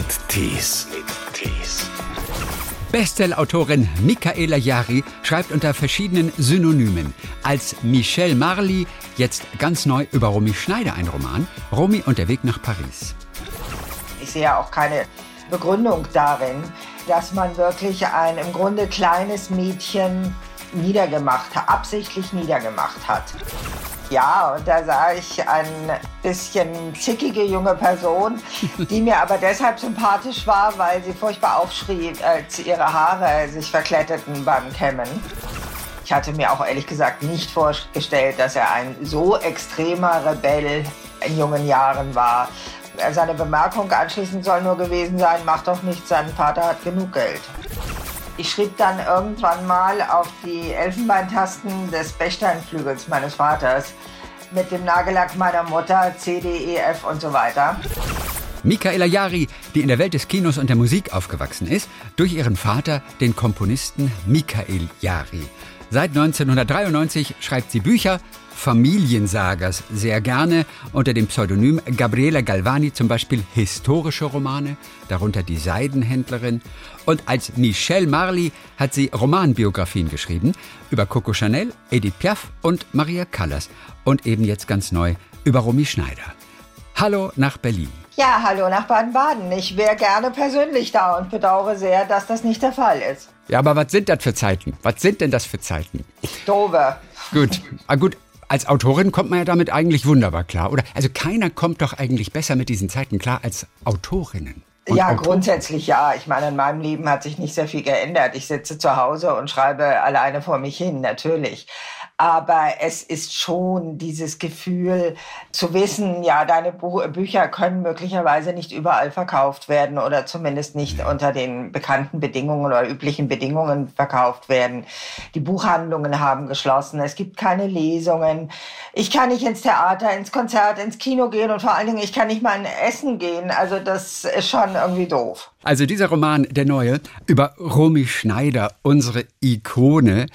mit Tees. Bestsellerautorin Michaela Jari schreibt unter verschiedenen Synonymen. Als Michelle Marley jetzt ganz neu über Romy Schneider ein Roman, Romy und der Weg nach Paris. Ich sehe auch keine Begründung darin, dass man wirklich ein im Grunde kleines Mädchen niedergemacht hat, absichtlich niedergemacht hat. Ja, und da sah ich eine bisschen zickige junge Person, die mir aber deshalb sympathisch war, weil sie furchtbar aufschrie, als ihre Haare sich verkletteten beim Kämmen. Ich hatte mir auch ehrlich gesagt nicht vorgestellt, dass er ein so extremer Rebell in jungen Jahren war. Seine Bemerkung anschließend soll nur gewesen sein, mach doch nichts, sein Vater hat genug Geld. Ich schrieb dann irgendwann mal auf die Elfenbeintasten des Bechsteinflügels meines Vaters mit dem Nagellack meiner Mutter, C, D, E, F und so weiter. Michaela Jari, die in der Welt des Kinos und der Musik aufgewachsen ist, durch ihren Vater, den Komponisten Michael Jari. Seit 1993 schreibt sie Bücher, Familiensagers sehr gerne unter dem Pseudonym Gabriela Galvani zum Beispiel historische Romane, darunter Die Seidenhändlerin. Und als Michelle Marley hat sie Romanbiografien geschrieben über Coco Chanel, Edith Piaf und Maria Callas und eben jetzt ganz neu über Romy Schneider. Hallo nach Berlin. Ja, hallo nach Baden-Baden. Ich wäre gerne persönlich da und bedauere sehr, dass das nicht der Fall ist. Ja, aber was sind das für Zeiten? Was sind denn das für Zeiten? Dove. Gut, ah, gut. Als Autorin kommt man ja damit eigentlich wunderbar klar, oder? Also keiner kommt doch eigentlich besser mit diesen Zeiten klar als Autorinnen. Und ja, Autoren. grundsätzlich ja. Ich meine, in meinem Leben hat sich nicht sehr viel geändert. Ich sitze zu Hause und schreibe alleine vor mich hin, natürlich aber es ist schon dieses Gefühl zu wissen, ja, deine Buch Bücher können möglicherweise nicht überall verkauft werden oder zumindest nicht unter den bekannten Bedingungen oder üblichen Bedingungen verkauft werden. Die Buchhandlungen haben geschlossen, es gibt keine Lesungen. Ich kann nicht ins Theater, ins Konzert, ins Kino gehen und vor allen Dingen, ich kann nicht mal in Essen gehen. Also das ist schon irgendwie doof. Also dieser Roman, der neue, über Romy Schneider, unsere Ikone,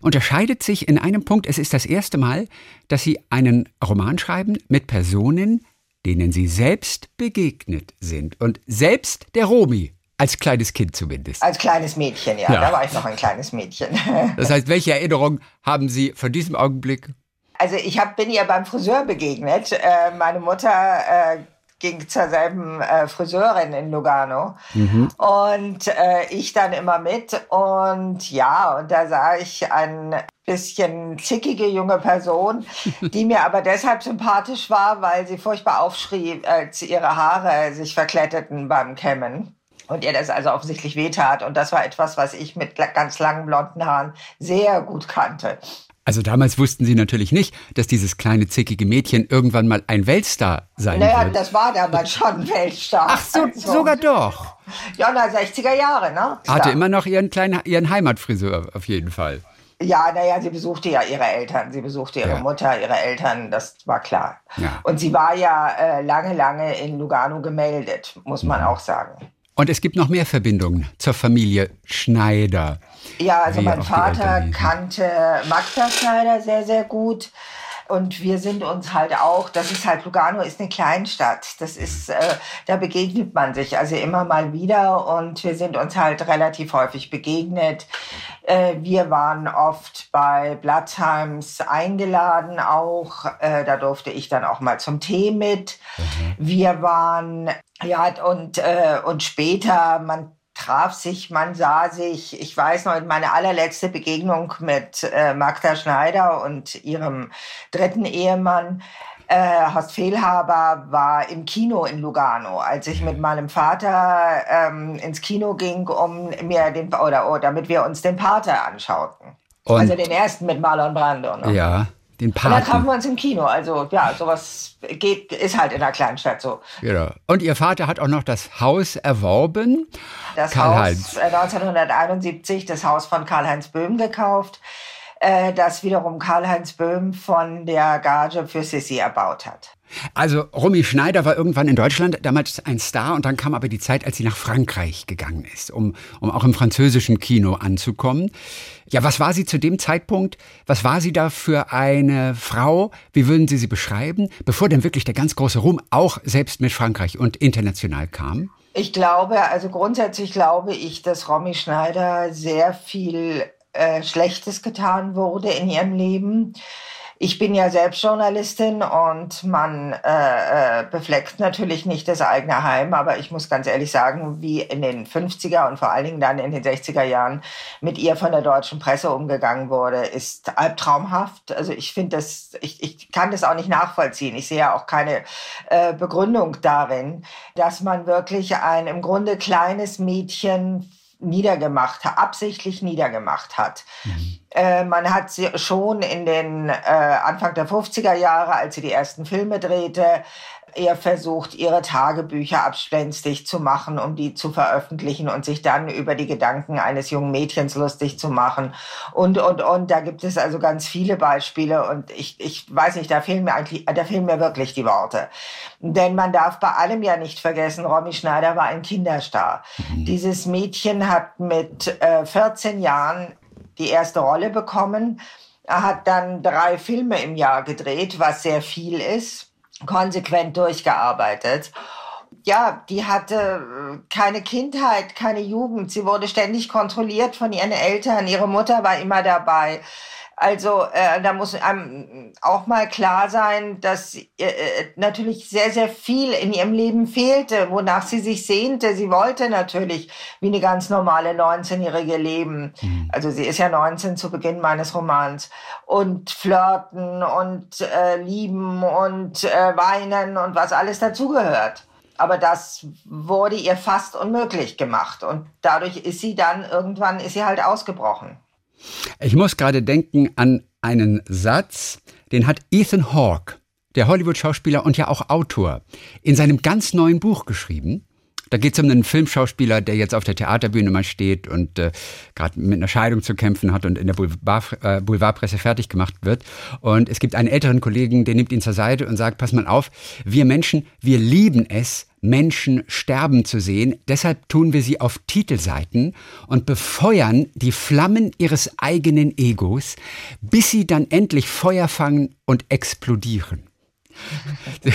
unterscheidet sich in einem Punkt. Es ist das erste Mal, dass Sie einen Roman schreiben mit Personen, denen Sie selbst begegnet sind. Und selbst der Romy. Als kleines Kind zumindest. Als kleines Mädchen, ja. ja. Da war ich noch ein kleines Mädchen. Das heißt, welche Erinnerung haben Sie von diesem Augenblick? Also ich hab, bin ihr beim Friseur begegnet. Äh, meine Mutter äh, ging zur selben äh, Friseurin in Lugano mhm. und äh, ich dann immer mit und ja, und da sah ich eine bisschen zickige junge Person, die mir aber deshalb sympathisch war, weil sie furchtbar aufschrie, als ihre Haare sich verkletteten beim Kämmen und ihr das also offensichtlich wehtat. Und das war etwas, was ich mit ganz langen blonden Haaren sehr gut kannte. Also damals wussten Sie natürlich nicht, dass dieses kleine zickige Mädchen irgendwann mal ein Weltstar sein naja, wird. das war damals schon ein Weltstar. Ach so, also, sogar doch. Ja, na 60er Jahre, ne? Hatte immer noch ihren kleinen ihren Heimatfriseur auf jeden Fall. Ja, naja, sie besuchte ja ihre Eltern, sie besuchte ihre ja. Mutter, ihre Eltern, das war klar. Ja. Und sie war ja äh, lange, lange in Lugano gemeldet, muss man auch sagen. Und es gibt noch mehr Verbindungen zur Familie Schneider. Ja, also mein Vater kannte Magda Schneider sehr, sehr gut. Und wir sind uns halt auch, das ist halt, Lugano ist eine Kleinstadt. Das ist, äh, da begegnet man sich also immer mal wieder und wir sind uns halt relativ häufig begegnet. Äh, wir waren oft bei Blattheims eingeladen auch. Äh, da durfte ich dann auch mal zum Tee mit. Mhm. Wir waren, ja, und, äh, und später, man traf sich, man sah sich. Ich weiß noch, meine allerletzte Begegnung mit äh, Magda Schneider und ihrem dritten Ehemann, äh, Horst Fehlhaber, war im Kino in Lugano, als ich mit meinem Vater ähm, ins Kino ging, um mir den oder, oder damit wir uns den Pater anschauten. Und also den ersten mit Marlon Brando. Ne? Ja. Den Paten. Und dann trafen wir uns im Kino. Also ja, sowas geht, ist halt in einer Kleinstadt so. Genau. Und Ihr Vater hat auch noch das Haus erworben. Das Haus äh, 1971, das Haus von Karl-Heinz Böhm gekauft, äh, das wiederum Karl-Heinz Böhm von der Gage für Sissi erbaut hat. Also Romy Schneider war irgendwann in Deutschland damals ein Star und dann kam aber die Zeit, als sie nach Frankreich gegangen ist, um, um auch im französischen Kino anzukommen. Ja, was war sie zu dem Zeitpunkt? Was war sie da für eine Frau? Wie würden Sie sie beschreiben, bevor denn wirklich der ganz große Ruhm auch selbst mit Frankreich und international kam? Ich glaube, also grundsätzlich glaube ich, dass Romy Schneider sehr viel äh, Schlechtes getan wurde in ihrem Leben. Ich bin ja selbst Journalistin und man äh, äh, befleckt natürlich nicht das eigene Heim, aber ich muss ganz ehrlich sagen, wie in den 50er und vor allen Dingen dann in den 60er Jahren mit ihr von der deutschen Presse umgegangen wurde, ist albtraumhaft. Also ich finde das, ich, ich kann das auch nicht nachvollziehen. Ich sehe ja auch keine äh, Begründung darin, dass man wirklich ein im Grunde kleines Mädchen niedergemacht, absichtlich niedergemacht hat. Mhm. Äh, man hat sie schon in den äh, Anfang der 50er Jahre, als sie die ersten Filme drehte, eher versucht, ihre Tagebücher abspenstig zu machen, um die zu veröffentlichen und sich dann über die Gedanken eines jungen Mädchens lustig zu machen. Und, und, und, da gibt es also ganz viele Beispiele und ich, ich weiß nicht, da fehlen mir eigentlich, da fehlen mir wirklich die Worte. Denn man darf bei allem ja nicht vergessen, Romy Schneider war ein Kinderstar. Mhm. Dieses Mädchen hat mit äh, 14 Jahren die erste Rolle bekommen. Er hat dann drei Filme im Jahr gedreht, was sehr viel ist konsequent durchgearbeitet. Ja, die hatte äh, keine Kindheit, keine Jugend. Sie wurde ständig kontrolliert von ihren Eltern. Ihre Mutter war immer dabei. Also äh, da muss einem auch mal klar sein, dass äh, äh, natürlich sehr, sehr viel in ihrem Leben fehlte, wonach sie sich sehnte. Sie wollte natürlich wie eine ganz normale 19-Jährige leben. Mhm. Also sie ist ja 19 zu Beginn meines Romans. Und flirten und äh, lieben und äh, weinen und was alles dazugehört. Aber das wurde ihr fast unmöglich gemacht. Und dadurch ist sie dann irgendwann, ist sie halt ausgebrochen. Ich muss gerade denken an einen Satz, den hat Ethan Hawke, der Hollywood-Schauspieler und ja auch Autor, in seinem ganz neuen Buch geschrieben. Da geht es um einen Filmschauspieler, der jetzt auf der Theaterbühne mal steht und äh, gerade mit einer Scheidung zu kämpfen hat und in der äh, Boulevardpresse fertig gemacht wird. Und es gibt einen älteren Kollegen, der nimmt ihn zur Seite und sagt, pass mal auf, wir Menschen, wir lieben es, Menschen sterben zu sehen. Deshalb tun wir sie auf Titelseiten und befeuern die Flammen ihres eigenen Egos, bis sie dann endlich Feuer fangen und explodieren.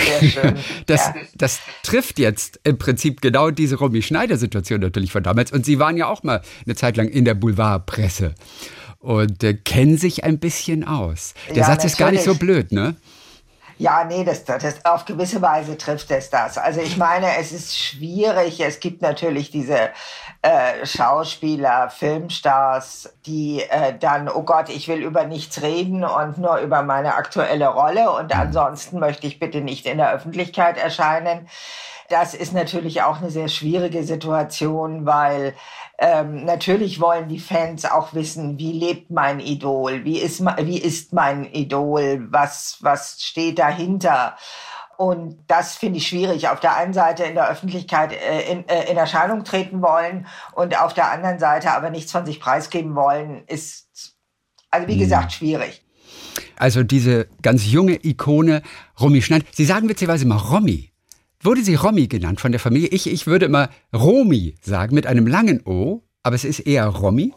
Das, ja. das trifft jetzt im Prinzip genau diese Romy Schneider-Situation natürlich von damals. Und Sie waren ja auch mal eine Zeit lang in der Boulevardpresse und äh, kennen sich ein bisschen aus. Der ja, Satz natürlich. ist gar nicht so blöd, ne? Ja, nee, das, das, auf gewisse Weise trifft es das. Also ich meine, es ist schwierig. Es gibt natürlich diese äh, Schauspieler, Filmstars, die äh, dann, oh Gott, ich will über nichts reden und nur über meine aktuelle Rolle und mhm. ansonsten möchte ich bitte nicht in der Öffentlichkeit erscheinen. Das ist natürlich auch eine sehr schwierige Situation, weil ähm, natürlich wollen die Fans auch wissen, wie lebt mein Idol, wie ist, wie ist mein Idol, was, was steht dahinter. Und das finde ich schwierig. Auf der einen Seite in der Öffentlichkeit äh, in, äh, in Erscheinung treten wollen und auf der anderen Seite aber nichts von sich preisgeben wollen, ist, also wie mhm. gesagt, schwierig. Also diese ganz junge Ikone Romy Schneid. Sie sagen witzigerweise mal Romy. Wurde sie Romy genannt von der Familie? Ich, ich würde immer Romy sagen mit einem langen O, aber es ist eher Romy.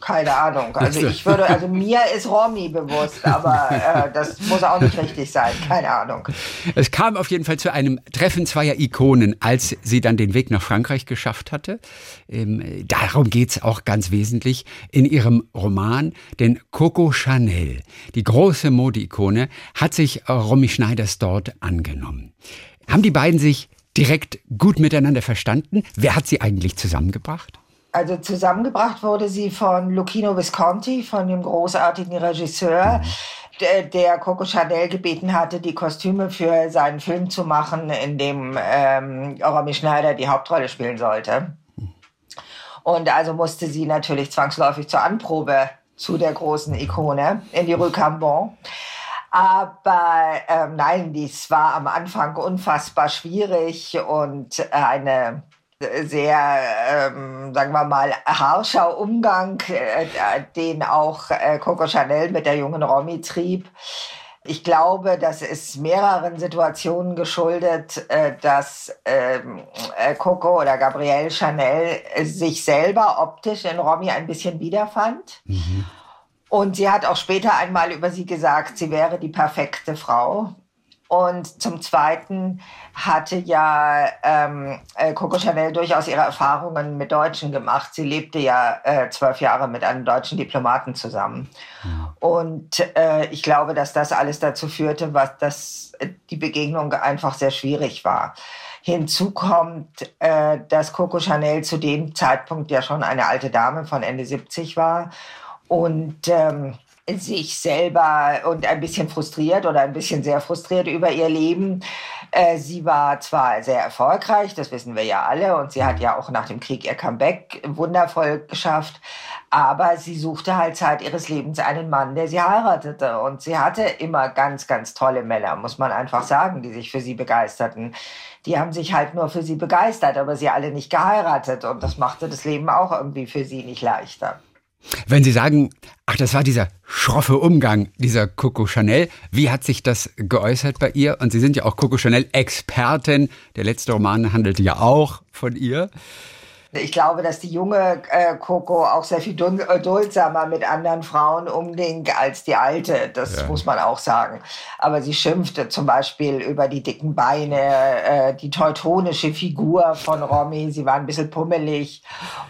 Keine Ahnung. Also ich würde, also mir ist Romy bewusst, aber äh, das muss auch nicht richtig sein. Keine Ahnung. Es kam auf jeden Fall zu einem Treffen zweier Ikonen, als sie dann den Weg nach Frankreich geschafft hatte. Ähm, darum geht's auch ganz wesentlich in ihrem Roman. Denn Coco Chanel, die große Modeikone, hat sich Romy Schneiders dort angenommen. Haben die beiden sich direkt gut miteinander verstanden? Wer hat sie eigentlich zusammengebracht? Also zusammengebracht wurde sie von Lucchino Visconti, von dem großartigen Regisseur, mhm. der, Coco Chanel gebeten hatte, die Kostüme für seinen Film zu machen, in dem ähm, Romy Schneider die Hauptrolle spielen sollte. Und also musste sie natürlich zwangsläufig zur Anprobe zu der großen Ikone in die Rue Cambon. Aber ähm, nein, dies war am Anfang unfassbar schwierig und eine sehr, ähm, sagen wir mal, harscher Umgang, äh, den auch äh, Coco Chanel mit der jungen Romy trieb. Ich glaube, das ist mehreren Situationen geschuldet, äh, dass ähm, äh, Coco oder Gabrielle Chanel sich selber optisch in Romy ein bisschen wiederfand. Mhm. Und sie hat auch später einmal über sie gesagt, sie wäre die perfekte Frau. Und zum Zweiten hatte ja ähm, äh, Coco Chanel durchaus ihre Erfahrungen mit Deutschen gemacht. Sie lebte ja äh, zwölf Jahre mit einem deutschen Diplomaten zusammen. Ja. Und äh, ich glaube, dass das alles dazu führte, was dass die Begegnung einfach sehr schwierig war. Hinzu kommt, äh, dass Coco Chanel zu dem Zeitpunkt ja schon eine alte Dame von Ende 70 war und ähm, sich selber und ein bisschen frustriert oder ein bisschen sehr frustriert über ihr Leben. Äh, sie war zwar sehr erfolgreich, das wissen wir ja alle, und sie hat ja auch nach dem Krieg ihr Comeback wundervoll geschafft, aber sie suchte halt Zeit ihres Lebens einen Mann, der sie heiratete. Und sie hatte immer ganz, ganz tolle Männer, muss man einfach sagen, die sich für sie begeisterten. Die haben sich halt nur für sie begeistert, aber sie alle nicht geheiratet. Und das machte das Leben auch irgendwie für sie nicht leichter. Wenn Sie sagen, ach, das war dieser schroffe Umgang dieser Coco Chanel, wie hat sich das geäußert bei ihr? Und Sie sind ja auch Coco Chanel Expertin. Der letzte Roman handelte ja auch von ihr. Ich glaube, dass die junge äh, Coco auch sehr viel äh, duldsamer mit anderen Frauen umging als die alte. Das ja. muss man auch sagen. Aber sie schimpfte zum Beispiel über die dicken Beine, äh, die teutonische Figur von Romy. Sie war ein bisschen pummelig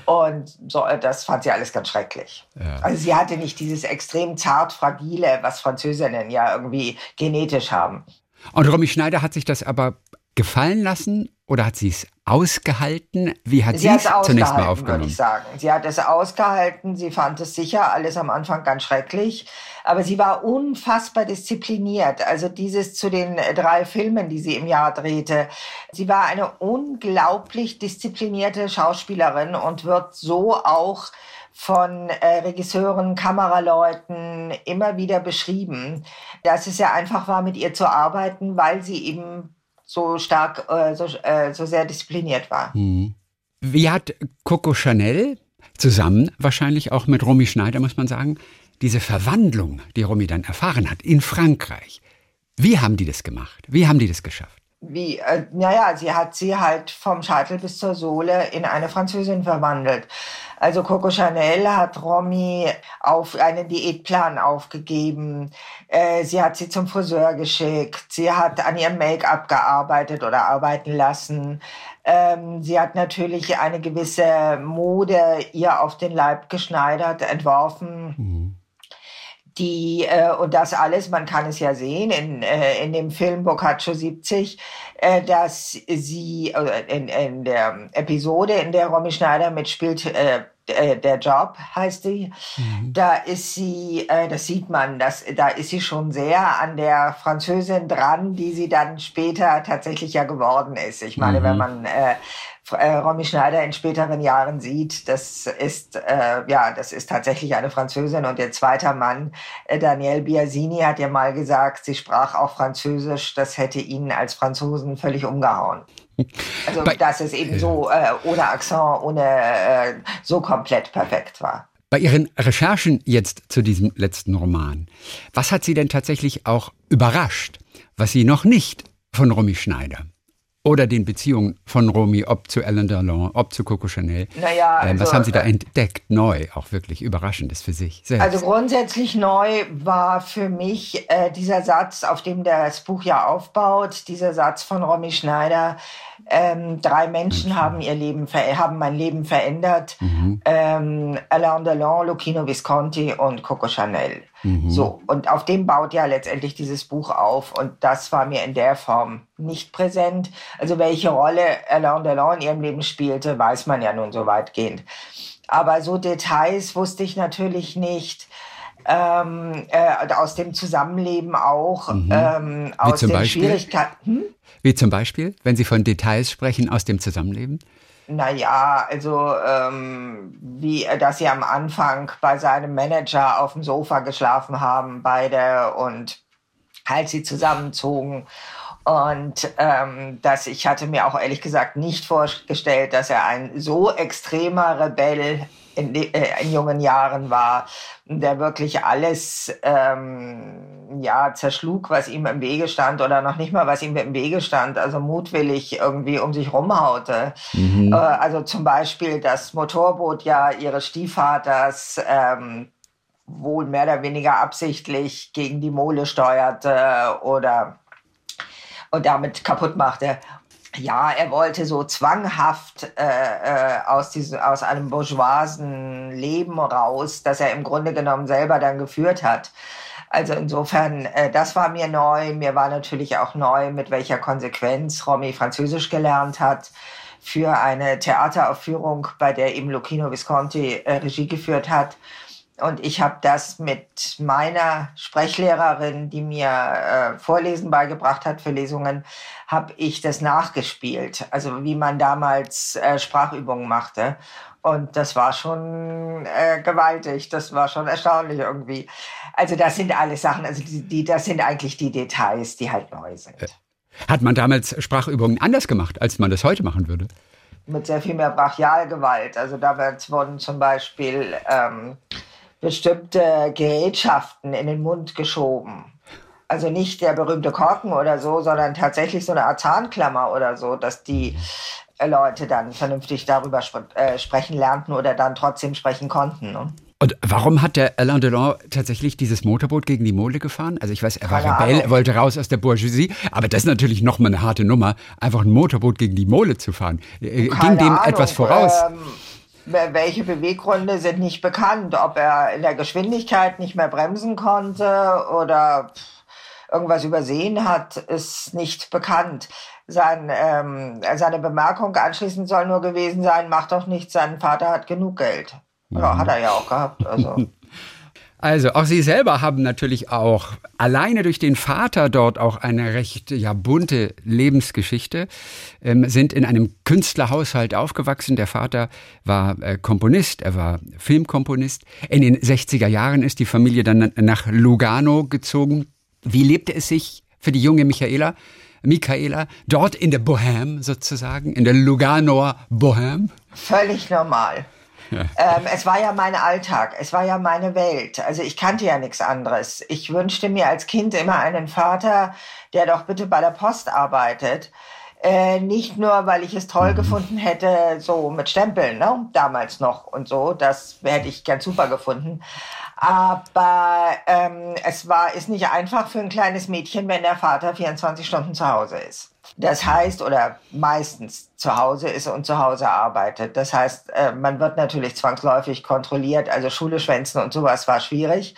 und so. Äh, das fand sie alles ganz schrecklich. Ja. Also sie hatte nicht dieses extrem zart fragile, was Französinnen ja irgendwie genetisch haben. Und Romy Schneider hat sich das aber gefallen lassen oder hat sie es ausgehalten? Wie hat sie, sie es zunächst mal aufgenommen? Würde ich sagen. Sie hat es ausgehalten. Sie fand es sicher alles am Anfang ganz schrecklich. Aber sie war unfassbar diszipliniert. Also dieses zu den drei Filmen, die sie im Jahr drehte. Sie war eine unglaublich disziplinierte Schauspielerin und wird so auch von äh, Regisseuren, Kameraleuten immer wieder beschrieben, dass es ja einfach war, mit ihr zu arbeiten, weil sie eben so stark, äh, so, äh, so sehr diszipliniert war. Mhm. Wie hat Coco Chanel zusammen, wahrscheinlich auch mit Romy Schneider, muss man sagen, diese Verwandlung, die Romy dann erfahren hat in Frankreich, wie haben die das gemacht? Wie haben die das geschafft? Wie, äh, naja, sie hat sie halt vom Scheitel bis zur Sohle in eine Französin verwandelt. Also Coco Chanel hat Romy auf einen Diätplan aufgegeben. Äh, sie hat sie zum Friseur geschickt. Sie hat an ihrem Make-up gearbeitet oder arbeiten lassen. Ähm, sie hat natürlich eine gewisse Mode ihr auf den Leib geschneidert, entworfen. Mhm die äh, und das alles, man kann es ja sehen in, äh, in dem Film Boccaccio 70, äh, dass sie äh, in, in der Episode, in der Romy Schneider mitspielt, äh, äh, der Job heißt die. Mhm. Da ist sie, äh, das sieht man, das, da ist sie schon sehr an der Französin dran, die sie dann später tatsächlich ja geworden ist. Ich meine, mhm. wenn man äh, äh, Romy Schneider in späteren Jahren sieht, das ist äh, ja, das ist tatsächlich eine Französin und ihr zweiter Mann äh, Daniel Biasini hat ja mal gesagt, sie sprach auch Französisch, das hätte ihn als Franzosen völlig umgehauen. Also Bei, dass es eben so äh, ohne Akzent, ohne äh, so komplett perfekt war. Bei Ihren Recherchen jetzt zu diesem letzten Roman, was hat Sie denn tatsächlich auch überrascht, was Sie noch nicht von Romy Schneider oder den Beziehungen von Romy, ob zu Alain Delon, ob zu Coco Chanel. Naja, also, ähm, was also, haben Sie da äh, entdeckt, neu, auch wirklich Überraschendes für sich selbst? Also grundsätzlich neu war für mich äh, dieser Satz, auf dem das Buch ja aufbaut, dieser Satz von Romy Schneider, ähm, drei Menschen mhm. haben ihr Leben haben mein Leben verändert. Mhm. Ähm, Alain Delon, Lucchino Visconti und Coco Chanel. Mhm. So und auf dem baut ja letztendlich dieses Buch auf und das war mir in der Form nicht präsent. Also welche Rolle Alain Delon in ihrem Leben spielte, weiß man ja nun so weitgehend. Aber so Details wusste ich natürlich nicht. Ähm, äh, aus dem Zusammenleben auch, mhm. ähm, aus den Beispiel? Schwierigkeiten. Hm? Wie zum Beispiel, wenn Sie von Details sprechen aus dem Zusammenleben? Naja, also ähm, wie, dass sie am Anfang bei seinem Manager auf dem Sofa geschlafen haben, beide, und halt sie zusammenzogen. Und ähm, dass ich hatte mir auch ehrlich gesagt nicht vorgestellt, dass er ein so extremer Rebell in, äh, in jungen Jahren war, der wirklich alles ähm, ja zerschlug, was ihm im Wege stand oder noch nicht mal was ihm im Wege stand, also mutwillig irgendwie um sich rumhaute. Mhm. Äh, also zum Beispiel das Motorboot ja ihres Stiefvaters ähm, wohl mehr oder weniger absichtlich gegen die Mole steuerte oder und damit kaputt machte. Ja, er wollte so zwanghaft äh, äh, aus, diesem, aus einem bourgeoisen Leben raus, das er im Grunde genommen selber dann geführt hat. Also insofern, äh, das war mir neu. Mir war natürlich auch neu, mit welcher Konsequenz Romy Französisch gelernt hat für eine Theateraufführung, bei der eben Lucchino Visconti äh, Regie geführt hat. Und ich habe das mit meiner Sprechlehrerin, die mir äh, Vorlesen beigebracht hat für Lesungen, habe ich das nachgespielt. Also wie man damals äh, Sprachübungen machte. Und das war schon äh, gewaltig, das war schon erstaunlich irgendwie. Also das sind alles Sachen, also die, die, das sind eigentlich die Details, die halt neu sind. Äh, hat man damals Sprachübungen anders gemacht, als man das heute machen würde? Mit sehr viel mehr Brachialgewalt. Also damals wurden zum Beispiel ähm, bestimmte Gerätschaften in den Mund geschoben. Also nicht der berühmte Korken oder so, sondern tatsächlich so eine Art Zahnklammer oder so, dass die äh, Leute dann vernünftig darüber sp äh, sprechen lernten oder dann trotzdem sprechen konnten. Ne? Und warum hat der Alain Delon tatsächlich dieses Motorboot gegen die Mole gefahren? Also ich weiß, er war Keine Rebell, er wollte raus aus der Bourgeoisie, aber das ist natürlich nochmal eine harte Nummer, einfach ein Motorboot gegen die Mole zu fahren. Äh, Keine Ging dem Ahnung. etwas voraus? Ähm, welche Beweggründe sind nicht bekannt. Ob er in der Geschwindigkeit nicht mehr bremsen konnte oder irgendwas übersehen hat, ist nicht bekannt. Sein, ähm, seine Bemerkung anschließend soll nur gewesen sein, macht doch nichts, sein Vater hat genug Geld. Ja, hat er ja auch gehabt. Also. Also auch Sie selber haben natürlich auch alleine durch den Vater dort auch eine recht ja, bunte Lebensgeschichte, ähm, sind in einem Künstlerhaushalt aufgewachsen. Der Vater war äh, Komponist, er war Filmkomponist. In den 60er Jahren ist die Familie dann nach Lugano gezogen. Wie lebte es sich für die junge Michaela? Michaela, dort in der Bohème sozusagen, in der Luganoer Bohème? Völlig normal. Ähm, es war ja mein Alltag, es war ja meine Welt. Also ich kannte ja nichts anderes. Ich wünschte mir als Kind immer einen Vater, der doch bitte bei der Post arbeitet. Äh, nicht nur, weil ich es toll mhm. gefunden hätte, so mit Stempeln, ne? damals noch und so, das hätte ich ganz super gefunden. Aber ähm, es war, ist nicht einfach für ein kleines Mädchen, wenn der Vater 24 Stunden zu Hause ist. Das heißt, oder meistens zu Hause ist und zu Hause arbeitet. Das heißt, äh, man wird natürlich zwangsläufig kontrolliert. Also Schule schwänzen und sowas war schwierig.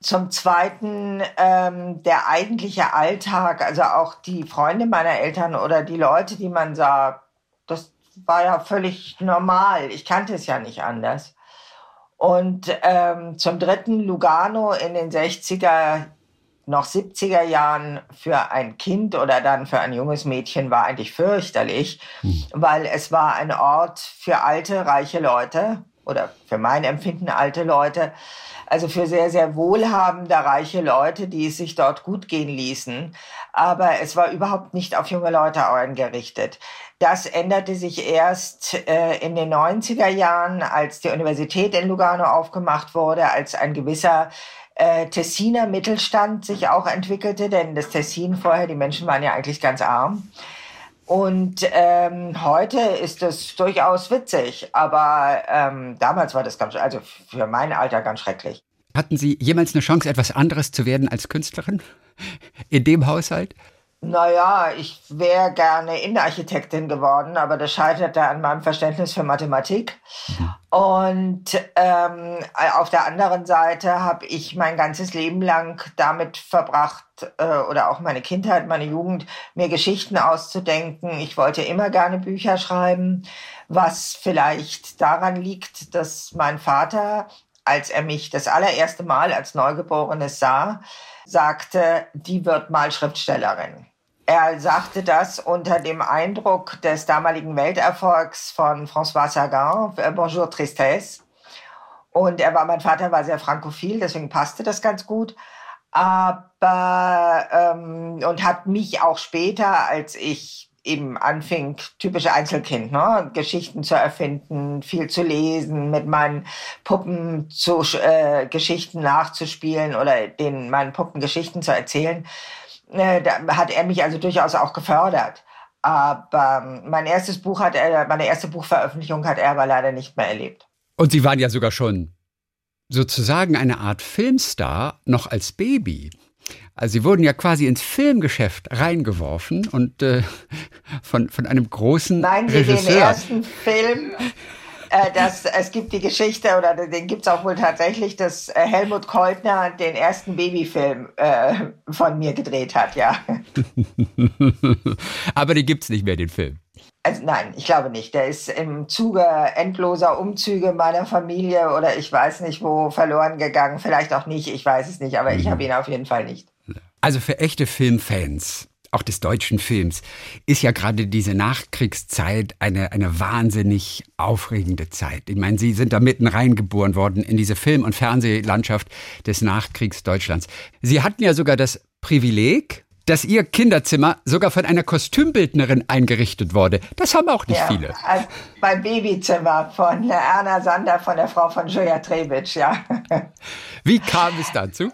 Zum Zweiten ähm, der eigentliche Alltag, also auch die Freunde meiner Eltern oder die Leute, die man sah, das war ja völlig normal. Ich kannte es ja nicht anders. Und ähm, zum Dritten Lugano in den 60er noch 70er Jahren für ein Kind oder dann für ein junges Mädchen war eigentlich fürchterlich, mhm. weil es war ein Ort für alte, reiche Leute oder für mein Empfinden alte Leute, also für sehr, sehr wohlhabende, reiche Leute, die es sich dort gut gehen ließen. Aber es war überhaupt nicht auf junge Leute eingerichtet. Das änderte sich erst äh, in den 90er Jahren, als die Universität in Lugano aufgemacht wurde, als ein gewisser äh, Tessiner Mittelstand sich auch entwickelte, denn das Tessin vorher, die Menschen waren ja eigentlich ganz arm. Und ähm, heute ist es durchaus witzig, aber ähm, damals war das ganz, also für mein Alter ganz schrecklich. Hatten Sie jemals eine Chance, etwas anderes zu werden als Künstlerin in dem Haushalt? Naja, ich wäre gerne Innenarchitektin geworden, aber das scheiterte an meinem Verständnis für Mathematik. Und ähm, auf der anderen Seite habe ich mein ganzes Leben lang damit verbracht, äh, oder auch meine Kindheit, meine Jugend, mir Geschichten auszudenken. Ich wollte immer gerne Bücher schreiben, was vielleicht daran liegt, dass mein Vater, als er mich das allererste Mal als Neugeborenes sah, sagte, die wird mal Schriftstellerin. Er sagte das unter dem Eindruck des damaligen Welterfolgs von François Sagan, äh, Bonjour Tristesse. Und er war, mein Vater war sehr frankophil, deswegen passte das ganz gut. Aber, ähm, und hat mich auch später, als ich eben anfing, typische Einzelkind, ne? Geschichten zu erfinden, viel zu lesen, mit meinen Puppen zu äh, Geschichten nachzuspielen oder den meinen Puppen Geschichten zu erzählen, äh, da hat er mich also durchaus auch gefördert. Aber ähm, mein erstes Buch hat er, meine erste Buchveröffentlichung hat er aber leider nicht mehr erlebt. Und Sie waren ja sogar schon sozusagen eine Art Filmstar noch als Baby. Also Sie wurden ja quasi ins Filmgeschäft reingeworfen und äh, von, von einem großen Meinen Sie Regisseur. den ersten Film? Äh, das, es gibt die Geschichte, oder den gibt es auch wohl tatsächlich, dass äh, Helmut Koltner den ersten Babyfilm äh, von mir gedreht hat, ja. Aber gibt es nicht mehr, den Film. Also nein, ich glaube nicht. Der ist im Zuge endloser Umzüge meiner Familie oder ich weiß nicht wo verloren gegangen. Vielleicht auch nicht, ich weiß es nicht, aber mhm. ich habe ihn auf jeden Fall nicht. Also für echte Filmfans, auch des deutschen Films, ist ja gerade diese Nachkriegszeit eine, eine wahnsinnig aufregende Zeit. Ich meine, Sie sind da mitten reingeboren worden in diese Film- und Fernsehlandschaft des Nachkriegsdeutschlands. Sie hatten ja sogar das Privileg, dass ihr Kinderzimmer sogar von einer Kostümbildnerin eingerichtet wurde. Das haben auch nicht ja, viele. Also mein Babyzimmer von Erna Sander, von der Frau von Julia Trebitsch, ja. Wie kam es dazu?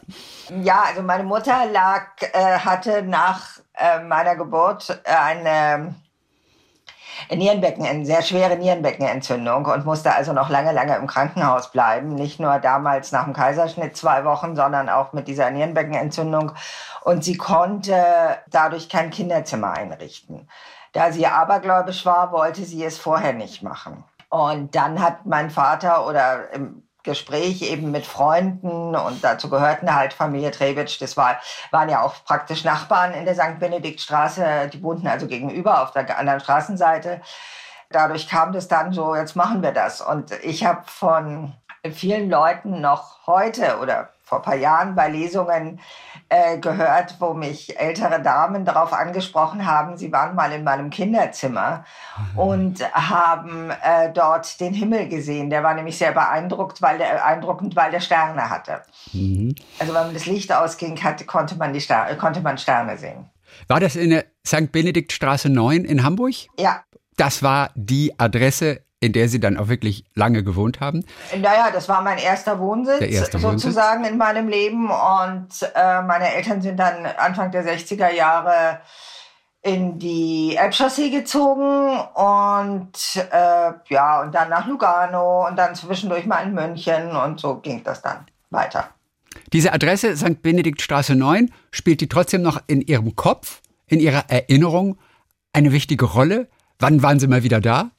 Ja, also meine Mutter lag, äh, hatte nach äh, meiner Geburt äh, eine Nierenbecken, eine sehr schwere Nierenbeckenentzündung und musste also noch lange, lange im Krankenhaus bleiben. Nicht nur damals nach dem Kaiserschnitt zwei Wochen, sondern auch mit dieser Nierenbeckenentzündung. Und sie konnte dadurch kein Kinderzimmer einrichten. Da sie abergläubisch war, wollte sie es vorher nicht machen. Und dann hat mein Vater oder im Gespräch eben mit Freunden und dazu gehörten halt Familie Trebitsch, das war, waren ja auch praktisch Nachbarn in der St. Benediktstraße, die wohnten also gegenüber auf der anderen Straßenseite. Dadurch kam das dann so, jetzt machen wir das. Und ich habe von vielen Leuten noch heute oder vor ein paar Jahren bei Lesungen äh, gehört, wo mich ältere Damen darauf angesprochen haben, sie waren mal in meinem Kinderzimmer mhm. und haben äh, dort den Himmel gesehen. Der war nämlich sehr beeindruckt, weil der, beeindruckend, weil der Sterne hatte. Mhm. Also wenn man das Licht ausging hatte, konnte man, die Sterne, konnte man Sterne sehen. War das in der St. Benediktstraße 9 in Hamburg? Ja. Das war die Adresse, in der Sie dann auch wirklich lange gewohnt haben? Naja, das war mein erster Wohnsitz erste sozusagen Wohnsitz. in meinem Leben. Und äh, meine Eltern sind dann Anfang der 60er Jahre in die Elbchaussee gezogen und äh, ja, und dann nach Lugano und dann zwischendurch mal in München und so ging das dann weiter. Diese Adresse St. Benediktstraße 9 spielt die trotzdem noch in Ihrem Kopf, in Ihrer Erinnerung eine wichtige Rolle? Wann waren Sie mal wieder da?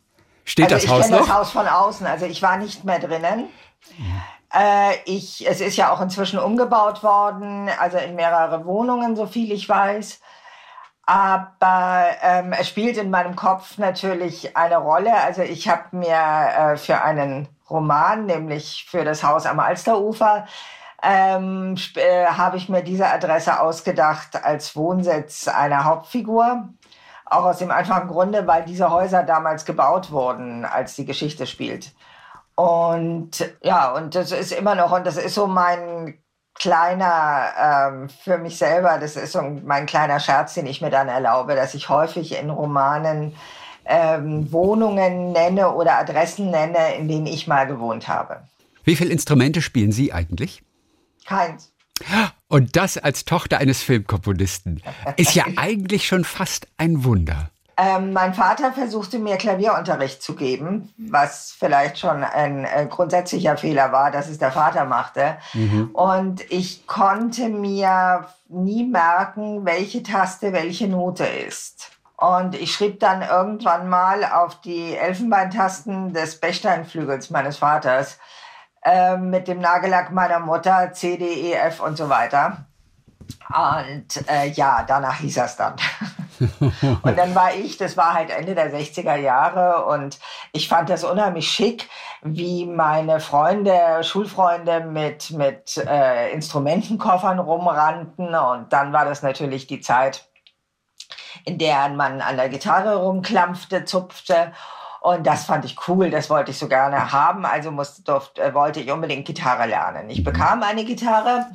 Steht also das Haus noch? Ich kenne das Haus von außen, also ich war nicht mehr drinnen. Äh, ich, es ist ja auch inzwischen umgebaut worden, also in mehrere Wohnungen, so viel ich weiß. Aber ähm, es spielt in meinem Kopf natürlich eine Rolle. Also ich habe mir äh, für einen Roman, nämlich für das Haus am Alsterufer, ähm, äh, habe ich mir diese Adresse ausgedacht als Wohnsitz einer Hauptfigur. Auch aus dem einfachen Grunde, weil diese Häuser damals gebaut wurden, als die Geschichte spielt. Und ja, und das ist immer noch, und das ist so mein kleiner, ähm, für mich selber, das ist so mein kleiner Scherz, den ich mir dann erlaube, dass ich häufig in Romanen ähm, Wohnungen nenne oder Adressen nenne, in denen ich mal gewohnt habe. Wie viele Instrumente spielen Sie eigentlich? Keins. Und das als Tochter eines Filmkomponisten ist ja eigentlich schon fast ein Wunder. Ähm, mein Vater versuchte mir Klavierunterricht zu geben, was vielleicht schon ein äh, grundsätzlicher Fehler war, dass es der Vater machte. Mhm. Und ich konnte mir nie merken, welche Taste welche Note ist. Und ich schrieb dann irgendwann mal auf die Elfenbeintasten des Bechsteinflügels meines Vaters äh, mit dem Nagellack meiner Mutter, C, D, E, F und so weiter. Und äh, ja, danach hieß es dann. und dann war ich, das war halt Ende der 60er Jahre und ich fand das unheimlich schick, wie meine Freunde, Schulfreunde mit, mit äh, Instrumentenkoffern rumrannten und dann war das natürlich die Zeit, in der man an der Gitarre rumklampfte, zupfte und das fand ich cool, das wollte ich so gerne haben. Also musste, durfte, äh, wollte ich unbedingt Gitarre lernen. Ich bekam eine Gitarre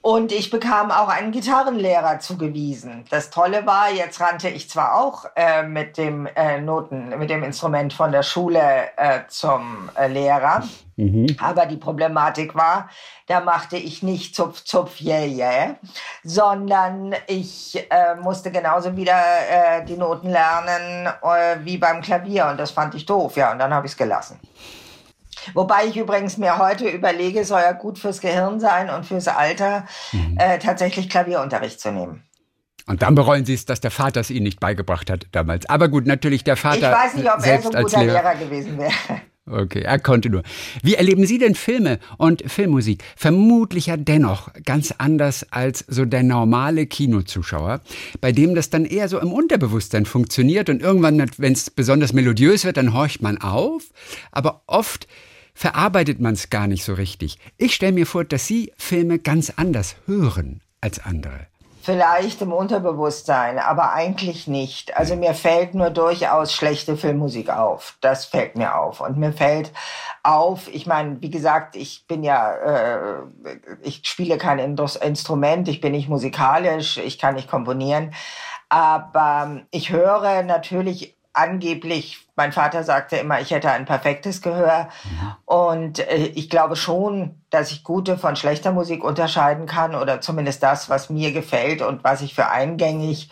und ich bekam auch einen Gitarrenlehrer zugewiesen. Das Tolle war, jetzt rannte ich zwar auch äh, mit dem äh, Noten, mit dem Instrument von der Schule äh, zum äh, Lehrer, mhm. aber die Problematik war, da machte ich nicht zupf zupf yeah yeah, sondern ich äh, musste genauso wieder äh, die Noten lernen wie beim Klavier und das fand ich doof, ja, und dann habe ich es gelassen. Wobei ich übrigens mir heute überlege, soll ja gut fürs Gehirn sein und fürs Alter, mhm. äh, tatsächlich Klavierunterricht zu nehmen. Und dann bereuen Sie es, dass der Vater es Ihnen nicht beigebracht hat damals. Aber gut, natürlich der Vater. Ich weiß nicht, ob er so ein guter Lehrer. Lehrer gewesen wäre. Okay, er konnte nur. Wie erleben Sie denn Filme und Filmmusik? Vermutlich ja dennoch ganz anders als so der normale Kinozuschauer, bei dem das dann eher so im Unterbewusstsein funktioniert und irgendwann, wenn es besonders melodiös wird, dann horcht man auf. Aber oft verarbeitet man es gar nicht so richtig. Ich stelle mir vor, dass Sie Filme ganz anders hören als andere. Vielleicht im Unterbewusstsein, aber eigentlich nicht. Also mir fällt nur durchaus schlechte Filmmusik auf. Das fällt mir auf. Und mir fällt auf, ich meine, wie gesagt, ich bin ja, äh, ich spiele kein Instrument, ich bin nicht musikalisch, ich kann nicht komponieren. Aber ich höre natürlich angeblich, mein Vater sagte immer, ich hätte ein perfektes Gehör. Mhm. Und äh, ich glaube schon, dass ich gute von schlechter Musik unterscheiden kann oder zumindest das, was mir gefällt und was ich für eingängig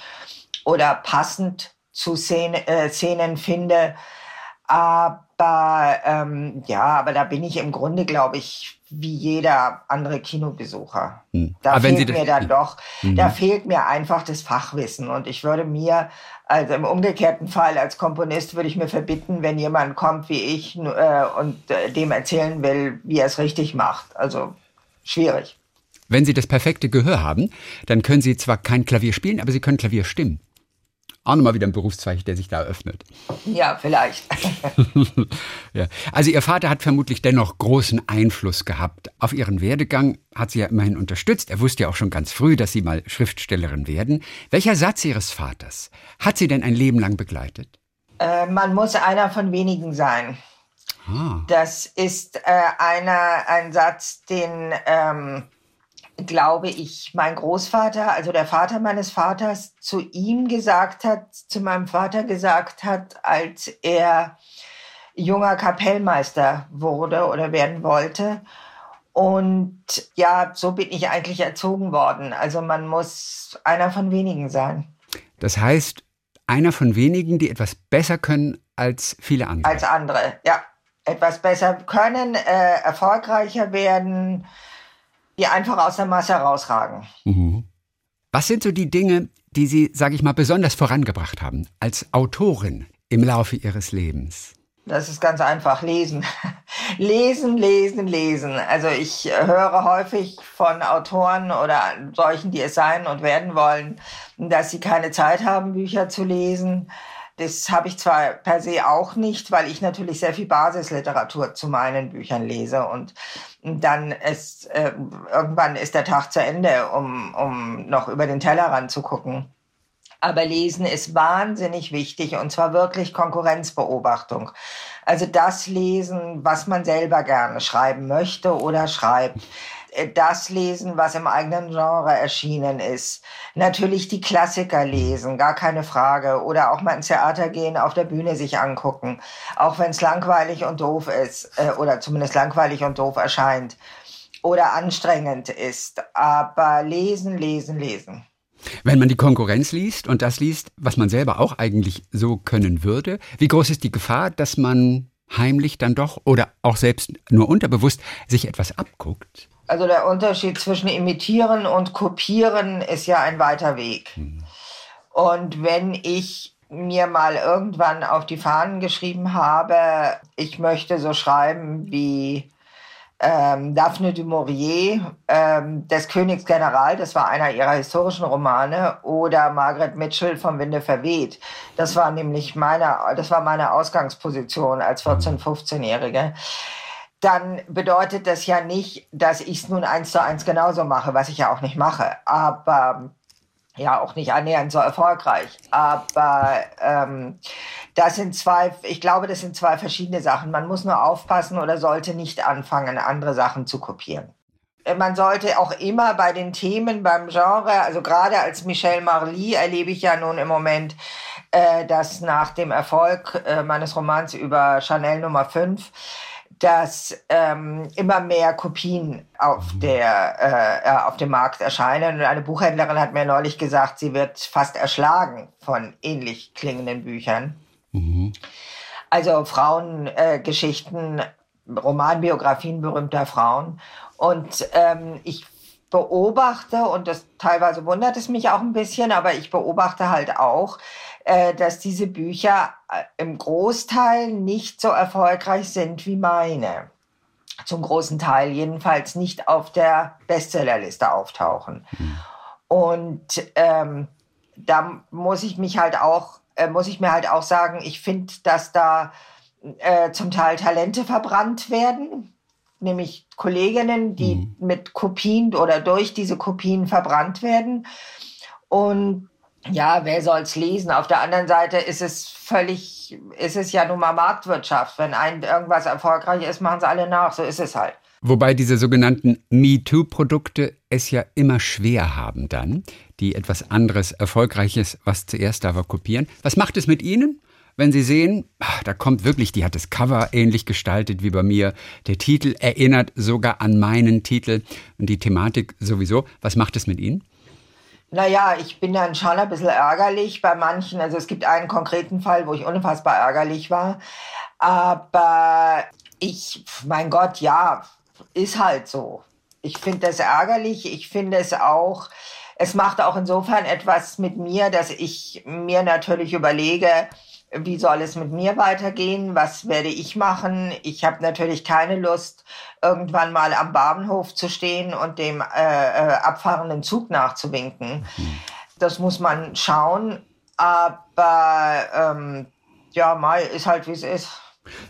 oder passend zu Szene, äh, Szenen finde. Aber ähm, ja, aber da bin ich im Grunde, glaube ich, wie jeder andere Kinobesucher. Hm. Da aber fehlt mir dann doch, mhm. da fehlt mir einfach das Fachwissen. Und ich würde mir, also im umgekehrten Fall als Komponist, würde ich mir verbitten, wenn jemand kommt wie ich äh, und äh, dem erzählen will, wie er es richtig macht. Also schwierig. Wenn Sie das perfekte Gehör haben, dann können Sie zwar kein Klavier spielen, aber Sie können Klavier stimmen. Auch nochmal wieder ein Berufszweig, der sich da eröffnet. Ja, vielleicht. ja. Also Ihr Vater hat vermutlich dennoch großen Einfluss gehabt. Auf Ihren Werdegang hat sie ja immerhin unterstützt. Er wusste ja auch schon ganz früh, dass Sie mal Schriftstellerin werden. Welcher Satz Ihres Vaters hat Sie denn ein Leben lang begleitet? Äh, man muss einer von wenigen sein. Ah. Das ist äh, einer, ein Satz, den ähm, glaube ich, mein Großvater, also der Vater meines Vaters, zu ihm gesagt hat, zu meinem Vater gesagt hat, als er junger Kapellmeister wurde oder werden wollte. Und ja, so bin ich eigentlich erzogen worden. Also man muss einer von wenigen sein. Das heißt, einer von wenigen, die etwas besser können als viele andere. Als andere, ja. Etwas besser können, äh, erfolgreicher werden, die einfach aus der Masse herausragen. Mhm. Was sind so die Dinge, die Sie, sage ich mal, besonders vorangebracht haben als Autorin im Laufe Ihres Lebens? Das ist ganz einfach. Lesen. lesen, lesen, lesen. Also ich höre häufig von Autoren oder solchen, die es sein und werden wollen, dass sie keine Zeit haben, Bücher zu lesen. Das habe ich zwar per se auch nicht, weil ich natürlich sehr viel Basisliteratur zu meinen Büchern lese und dann ist äh, irgendwann ist der Tag zu Ende, um, um noch über den Tellerrand zu gucken. Aber Lesen ist wahnsinnig wichtig und zwar wirklich Konkurrenzbeobachtung. Also das Lesen, was man selber gerne schreiben möchte oder schreibt. Äh, das lesen, was im eigenen Genre erschienen ist. Natürlich die Klassiker lesen, gar keine Frage. Oder auch mal ins Theater gehen, auf der Bühne sich angucken. Auch wenn es langweilig und doof ist, äh, oder zumindest langweilig und doof erscheint. Oder anstrengend ist. Aber lesen, lesen, lesen. Wenn man die Konkurrenz liest und das liest, was man selber auch eigentlich so können würde, wie groß ist die Gefahr, dass man heimlich dann doch oder auch selbst nur unterbewusst sich etwas abguckt? Also der Unterschied zwischen imitieren und kopieren ist ja ein weiter Weg. Mhm. Und wenn ich mir mal irgendwann auf die Fahnen geschrieben habe, ich möchte so schreiben wie ähm, Daphne du Maurier, ähm, des Königs General, das war einer ihrer historischen Romane, oder Margaret Mitchell vom Winde verweht. Das war nämlich meine, das war meine Ausgangsposition als 14-, 15-Jährige dann bedeutet das ja nicht, dass ich es nun eins zu eins genauso mache, was ich ja auch nicht mache. Aber ja, auch nicht annähernd so erfolgreich. Aber ähm, das sind zwei, ich glaube, das sind zwei verschiedene Sachen. Man muss nur aufpassen oder sollte nicht anfangen, andere Sachen zu kopieren. Man sollte auch immer bei den Themen, beim Genre, also gerade als Michel Marly erlebe ich ja nun im Moment, äh, dass nach dem Erfolg äh, meines Romans über Chanel Nummer 5 dass ähm, immer mehr Kopien auf, mhm. der, äh, auf dem Markt erscheinen. Und eine Buchhändlerin hat mir neulich gesagt, sie wird fast erschlagen von ähnlich klingenden Büchern. Mhm. Also Frauengeschichten, äh, Romanbiografien berühmter Frauen. Und ähm, ich beobachte, und das teilweise wundert es mich auch ein bisschen, aber ich beobachte halt auch, äh, dass diese Bücher äh, im Großteil nicht so erfolgreich sind wie meine. Zum großen Teil jedenfalls nicht auf der Bestsellerliste auftauchen. Mhm. Und ähm, da muss ich mich halt auch, äh, muss ich mir halt auch sagen, ich finde, dass da äh, zum Teil Talente verbrannt werden, nämlich Kolleginnen, die mhm. mit Kopien oder durch diese Kopien verbrannt werden. Und ja, wer soll's lesen? Auf der anderen Seite ist es völlig, ist es ja nun mal Marktwirtschaft. Wenn ein irgendwas erfolgreich ist, machen sie alle nach. So ist es halt. Wobei diese sogenannten MeToo-Produkte es ja immer schwer haben dann, die etwas anderes, Erfolgreiches, was zuerst da war, kopieren. Was macht es mit Ihnen? wenn Sie sehen, ach, da kommt wirklich, die hat das Cover ähnlich gestaltet wie bei mir. Der Titel erinnert sogar an meinen Titel und die Thematik sowieso. Was macht es mit Ihnen? Naja, ich bin dann schon ein bisschen ärgerlich bei manchen. Also es gibt einen konkreten Fall, wo ich unfassbar ärgerlich war. Aber ich, mein Gott, ja, ist halt so. Ich finde das ärgerlich. Ich finde es auch, es macht auch insofern etwas mit mir, dass ich mir natürlich überlege, wie soll es mit mir weitergehen, was werde ich machen. Ich habe natürlich keine Lust, irgendwann mal am Bahnhof zu stehen und dem äh, äh, abfahrenden Zug nachzuwinken. Mhm. Das muss man schauen, aber ähm, ja, Mai ist halt, wie es ist.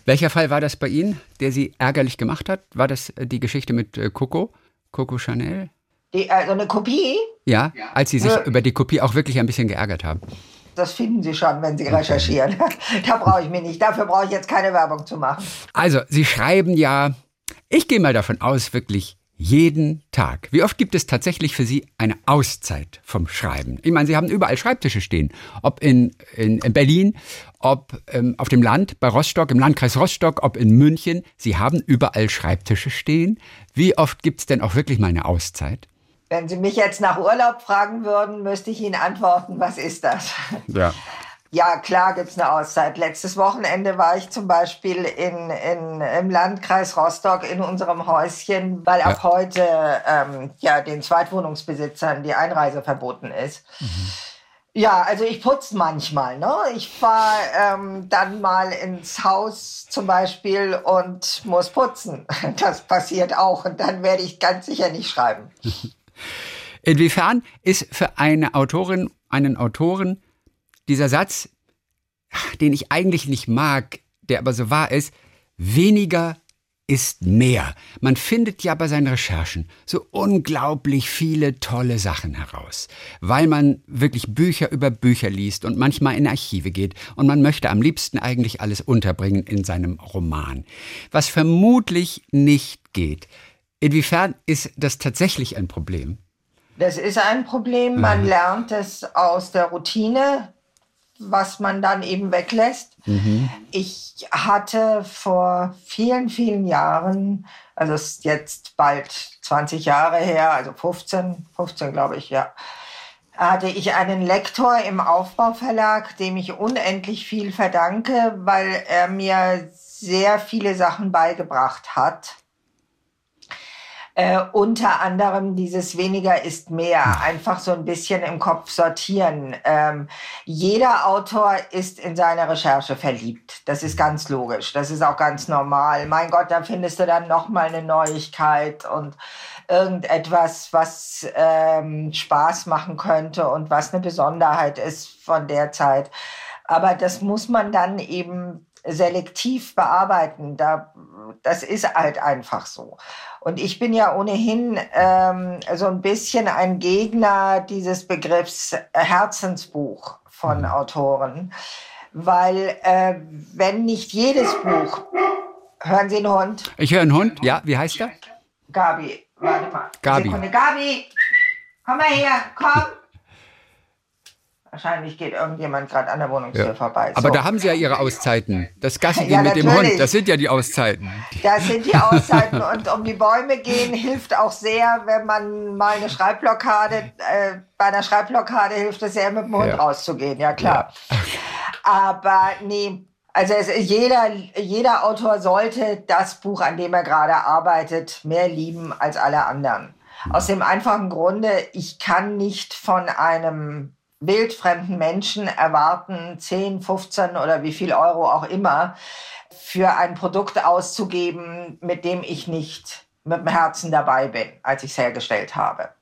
Welcher Fall war das bei Ihnen, der Sie ärgerlich gemacht hat? War das äh, die Geschichte mit äh, Coco? Coco Chanel? Die, also eine Kopie? Ja, als Sie sich ja. über die Kopie auch wirklich ein bisschen geärgert haben. Das finden Sie schon, wenn Sie recherchieren. da brauche ich mich nicht. Dafür brauche ich jetzt keine Werbung zu machen. Also, Sie schreiben ja, ich gehe mal davon aus, wirklich jeden Tag. Wie oft gibt es tatsächlich für Sie eine Auszeit vom Schreiben? Ich meine, Sie haben überall Schreibtische stehen. Ob in, in, in Berlin, ob ähm, auf dem Land, bei Rostock, im Landkreis Rostock, ob in München. Sie haben überall Schreibtische stehen. Wie oft gibt es denn auch wirklich mal eine Auszeit? Wenn Sie mich jetzt nach Urlaub fragen würden, müsste ich Ihnen antworten, was ist das? Ja. Ja, klar gibt's eine Auszeit. Letztes Wochenende war ich zum Beispiel in, in, im Landkreis Rostock in unserem Häuschen, weil ja. ab heute ähm, ja, den Zweitwohnungsbesitzern die Einreise verboten ist. Mhm. Ja, also ich putze manchmal. Ne? Ich fahre ähm, dann mal ins Haus zum Beispiel und muss putzen. Das passiert auch und dann werde ich ganz sicher nicht schreiben. Inwiefern ist für eine Autorin, einen Autoren dieser Satz, den ich eigentlich nicht mag, der aber so wahr ist, weniger ist mehr. Man findet ja bei seinen Recherchen so unglaublich viele tolle Sachen heraus, weil man wirklich Bücher über Bücher liest und manchmal in Archive geht und man möchte am liebsten eigentlich alles unterbringen in seinem Roman. Was vermutlich nicht geht, Inwiefern ist das tatsächlich ein Problem? Das ist ein Problem. Man mhm. lernt es aus der Routine, was man dann eben weglässt. Mhm. Ich hatte vor vielen, vielen Jahren, also es ist jetzt bald 20 Jahre her, also 15, 15 glaube ich, ja, hatte ich einen Lektor im Aufbauverlag, dem ich unendlich viel verdanke, weil er mir sehr viele Sachen beigebracht hat äh, unter anderem dieses weniger ist mehr, einfach so ein bisschen im Kopf sortieren. Ähm, jeder Autor ist in seine Recherche verliebt. Das ist ganz logisch. Das ist auch ganz normal. Mein Gott, da findest du dann noch mal eine Neuigkeit und irgendetwas, was ähm, Spaß machen könnte und was eine Besonderheit ist von der Zeit. Aber das muss man dann eben selektiv bearbeiten. Da, das ist halt einfach so. Und ich bin ja ohnehin ähm, so ein bisschen ein Gegner dieses Begriffs Herzensbuch von mhm. Autoren, weil äh, wenn nicht jedes Buch, hören Sie einen Hund? Ich höre einen Hund, ja, wie heißt er? Gabi, warte mal. Gabi. Sekunde. Gabi, komm mal her, komm. Wahrscheinlich geht irgendjemand gerade an der Wohnungstür ja. vorbei. So. Aber da haben Sie ja Ihre Auszeiten. Das Gassi ja, mit dem Hund, das sind ja die Auszeiten. Das sind die Auszeiten. Und um die Bäume gehen hilft auch sehr, wenn man mal eine Schreibblockade, äh, bei einer Schreibblockade hilft es sehr, mit dem Hund ja. rauszugehen, ja klar. Aber nee, Also es, jeder, jeder Autor sollte das Buch, an dem er gerade arbeitet, mehr lieben als alle anderen. Aus dem einfachen Grunde, ich kann nicht von einem wildfremden Menschen erwarten, 10, 15 oder wie viel Euro auch immer, für ein Produkt auszugeben, mit dem ich nicht mit dem Herzen dabei bin, als ich es hergestellt habe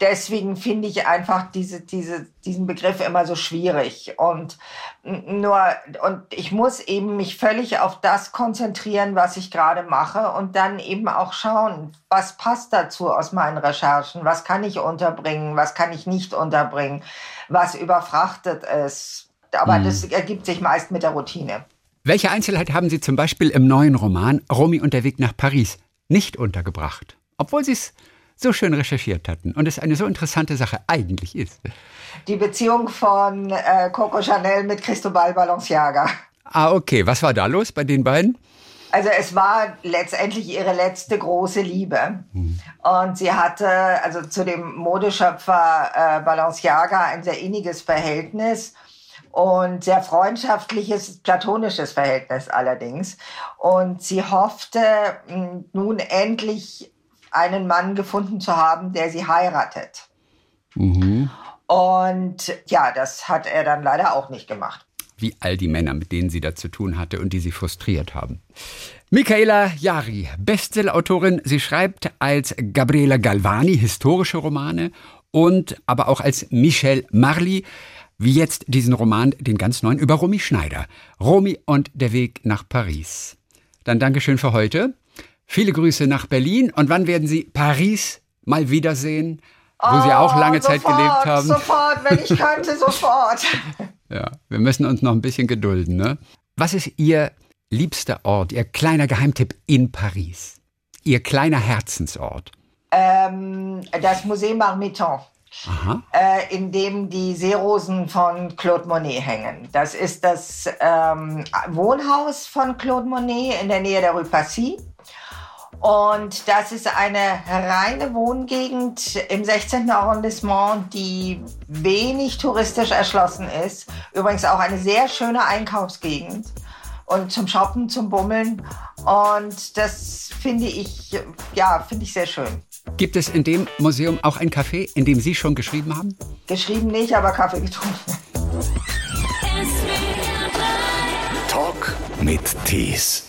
deswegen finde ich einfach diese, diese, diesen Begriff immer so schwierig. Und nur, und ich muss eben mich völlig auf das konzentrieren, was ich gerade mache und dann eben auch schauen, was passt dazu aus meinen Recherchen, was kann ich unterbringen, was kann ich nicht unterbringen, was überfrachtet ist. Aber mhm. das ergibt sich meist mit der Routine. Welche Einzelheit haben Sie zum Beispiel im neuen Roman Romy und der Weg nach Paris nicht untergebracht? Obwohl Sie es so schön recherchiert hatten und es eine so interessante Sache eigentlich ist. Die Beziehung von äh, Coco Chanel mit Cristobal Balenciaga. Ah, okay. Was war da los bei den beiden? Also es war letztendlich ihre letzte große Liebe. Hm. Und sie hatte also zu dem Modeschöpfer äh, Balenciaga ein sehr inniges Verhältnis und sehr freundschaftliches, platonisches Verhältnis allerdings. Und sie hoffte nun endlich einen Mann gefunden zu haben, der sie heiratet. Mhm. Und ja, das hat er dann leider auch nicht gemacht. Wie all die Männer, mit denen sie da zu tun hatte und die sie frustriert haben. Michaela Jari, Bestsellerautorin. Sie schreibt als Gabriela Galvani historische Romane und aber auch als Michelle Marley, wie jetzt diesen Roman, den ganz neuen, über Romy Schneider. Romy und der Weg nach Paris. Dann Dankeschön für heute. Viele Grüße nach Berlin. Und wann werden Sie Paris mal wiedersehen, wo oh, Sie auch lange sofort, Zeit gelebt haben? Sofort, wenn ich könnte, sofort. ja, wir müssen uns noch ein bisschen gedulden. Ne? Was ist Ihr liebster Ort, Ihr kleiner Geheimtipp in Paris? Ihr kleiner Herzensort? Ähm, das Museum Marmiton. Äh, in dem die Seerosen von Claude Monet hängen. Das ist das ähm, Wohnhaus von Claude Monet in der Nähe der Rue Passy. Und das ist eine reine Wohngegend im 16. Arrondissement, die wenig touristisch erschlossen ist. Übrigens auch eine sehr schöne Einkaufsgegend und zum Shoppen, zum Bummeln. Und das finde ich, ja, finde ich sehr schön. Gibt es in dem Museum auch ein Café, in dem Sie schon geschrieben haben? Geschrieben nicht, aber Kaffee getrunken. Talk mit Tees.